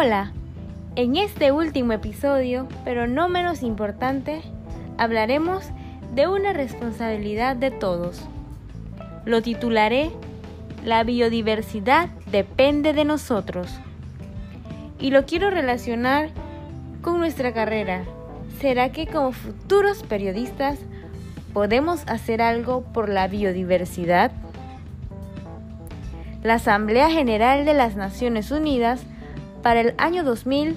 Hola, en este último episodio, pero no menos importante, hablaremos de una responsabilidad de todos. Lo titularé La biodiversidad depende de nosotros. Y lo quiero relacionar con nuestra carrera. ¿Será que como futuros periodistas podemos hacer algo por la biodiversidad? La Asamblea General de las Naciones Unidas para el año 2000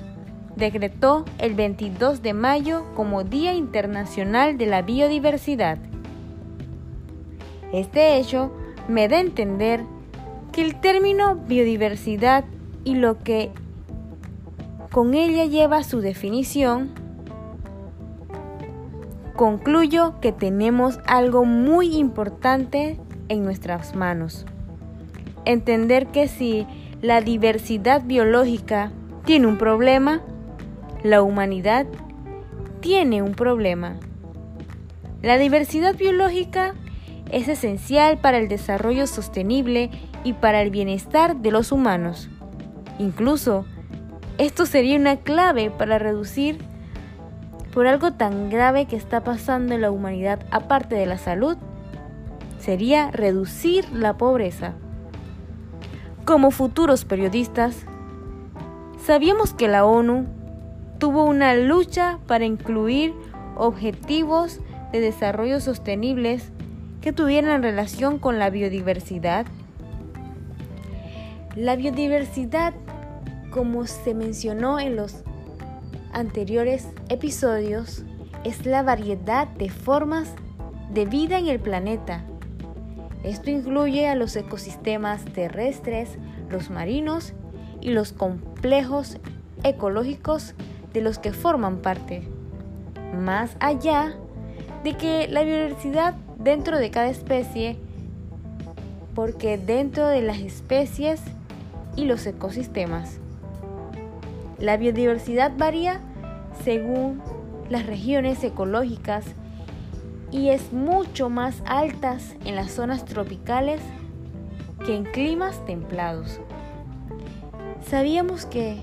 decretó el 22 de mayo como Día Internacional de la Biodiversidad. Este hecho me da a entender que el término biodiversidad y lo que con ella lleva su definición, concluyo que tenemos algo muy importante en nuestras manos. Entender que si la diversidad biológica tiene un problema, la humanidad tiene un problema. La diversidad biológica es esencial para el desarrollo sostenible y para el bienestar de los humanos. Incluso, esto sería una clave para reducir por algo tan grave que está pasando en la humanidad aparte de la salud, sería reducir la pobreza. Como futuros periodistas, sabíamos que la ONU tuvo una lucha para incluir objetivos de desarrollo sostenibles que tuvieran relación con la biodiversidad. La biodiversidad, como se mencionó en los anteriores episodios, es la variedad de formas de vida en el planeta. Esto incluye a los ecosistemas terrestres, los marinos y los complejos ecológicos de los que forman parte. Más allá de que la biodiversidad dentro de cada especie, porque dentro de las especies y los ecosistemas. La biodiversidad varía según las regiones ecológicas y es mucho más altas en las zonas tropicales que en climas templados. Sabíamos que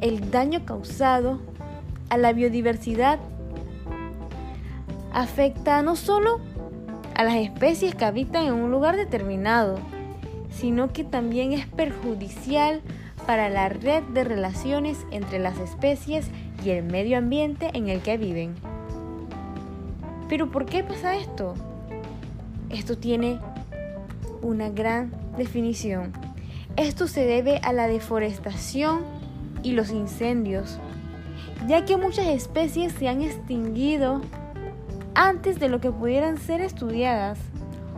el daño causado a la biodiversidad afecta no solo a las especies que habitan en un lugar determinado, sino que también es perjudicial para la red de relaciones entre las especies y el medio ambiente en el que viven. Pero ¿por qué pasa esto? Esto tiene una gran definición. Esto se debe a la deforestación y los incendios, ya que muchas especies se han extinguido antes de lo que pudieran ser estudiadas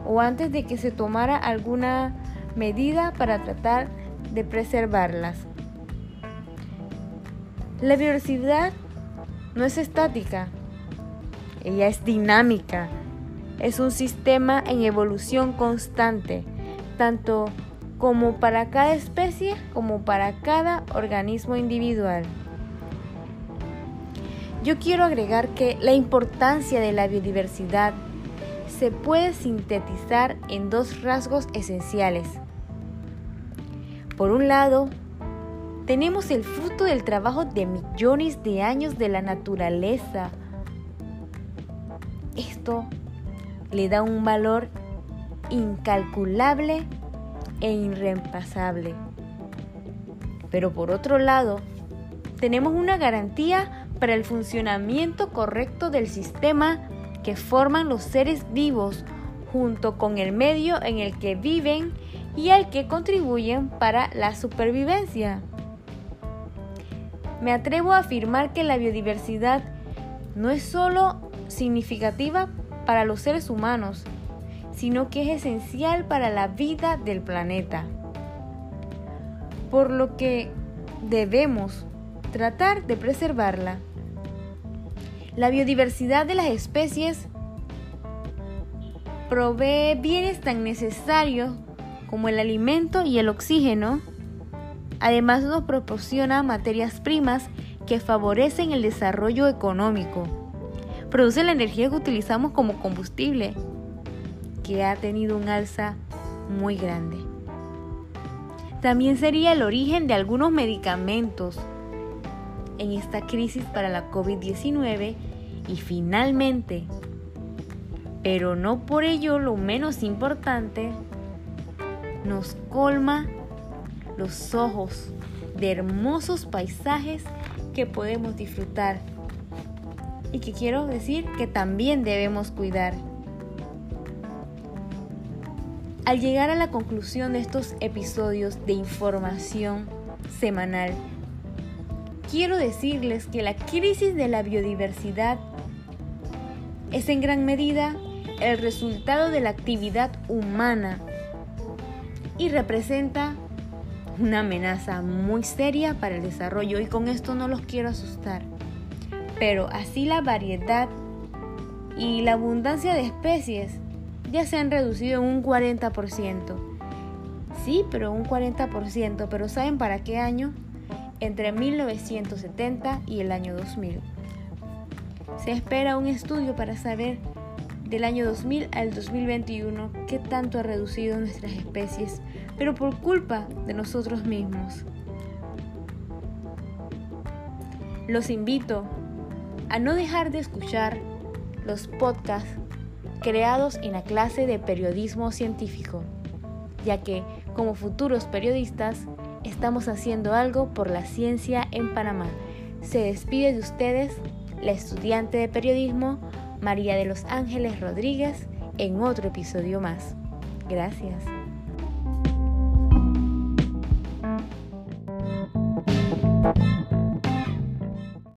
o antes de que se tomara alguna medida para tratar de preservarlas. La biodiversidad no es estática, ella es dinámica, es un sistema en evolución constante, tanto como para cada especie como para cada organismo individual. Yo quiero agregar que la importancia de la biodiversidad se puede sintetizar en dos rasgos esenciales. Por un lado, tenemos el fruto del trabajo de millones de años de la naturaleza. Esto le da un valor incalculable e irreemplazable. Pero por otro lado, tenemos una garantía para el funcionamiento correcto del sistema que forman los seres vivos junto con el medio en el que viven y al que contribuyen para la supervivencia. Me atrevo a afirmar que la biodiversidad no es solo significativa para los seres humanos, sino que es esencial para la vida del planeta. Por lo que debemos tratar de preservarla. La biodiversidad de las especies provee bienes tan necesarios como el alimento y el oxígeno. Además nos proporciona materias primas que favorecen el desarrollo económico. Produce la energía que utilizamos como combustible que ha tenido un alza muy grande. también sería el origen de algunos medicamentos en esta crisis para la COVID-19 y finalmente, pero no por ello lo menos importante, nos colma los ojos de hermosos paisajes que podemos disfrutar y que quiero decir que también debemos cuidar. Al llegar a la conclusión de estos episodios de información semanal, quiero decirles que la crisis de la biodiversidad es en gran medida el resultado de la actividad humana y representa una amenaza muy seria para el desarrollo y con esto no los quiero asustar. Pero así la variedad y la abundancia de especies ya se han reducido en un 40%. Sí, pero un 40%, pero ¿saben para qué año? Entre 1970 y el año 2000. Se espera un estudio para saber del año 2000 al 2021 qué tanto ha reducido nuestras especies, pero por culpa de nosotros mismos. Los invito a no dejar de escuchar los podcasts creados en la clase de periodismo científico, ya que como futuros periodistas estamos haciendo algo por la ciencia en Panamá. Se despide de ustedes la estudiante de periodismo María de los Ángeles Rodríguez en otro episodio más. Gracias.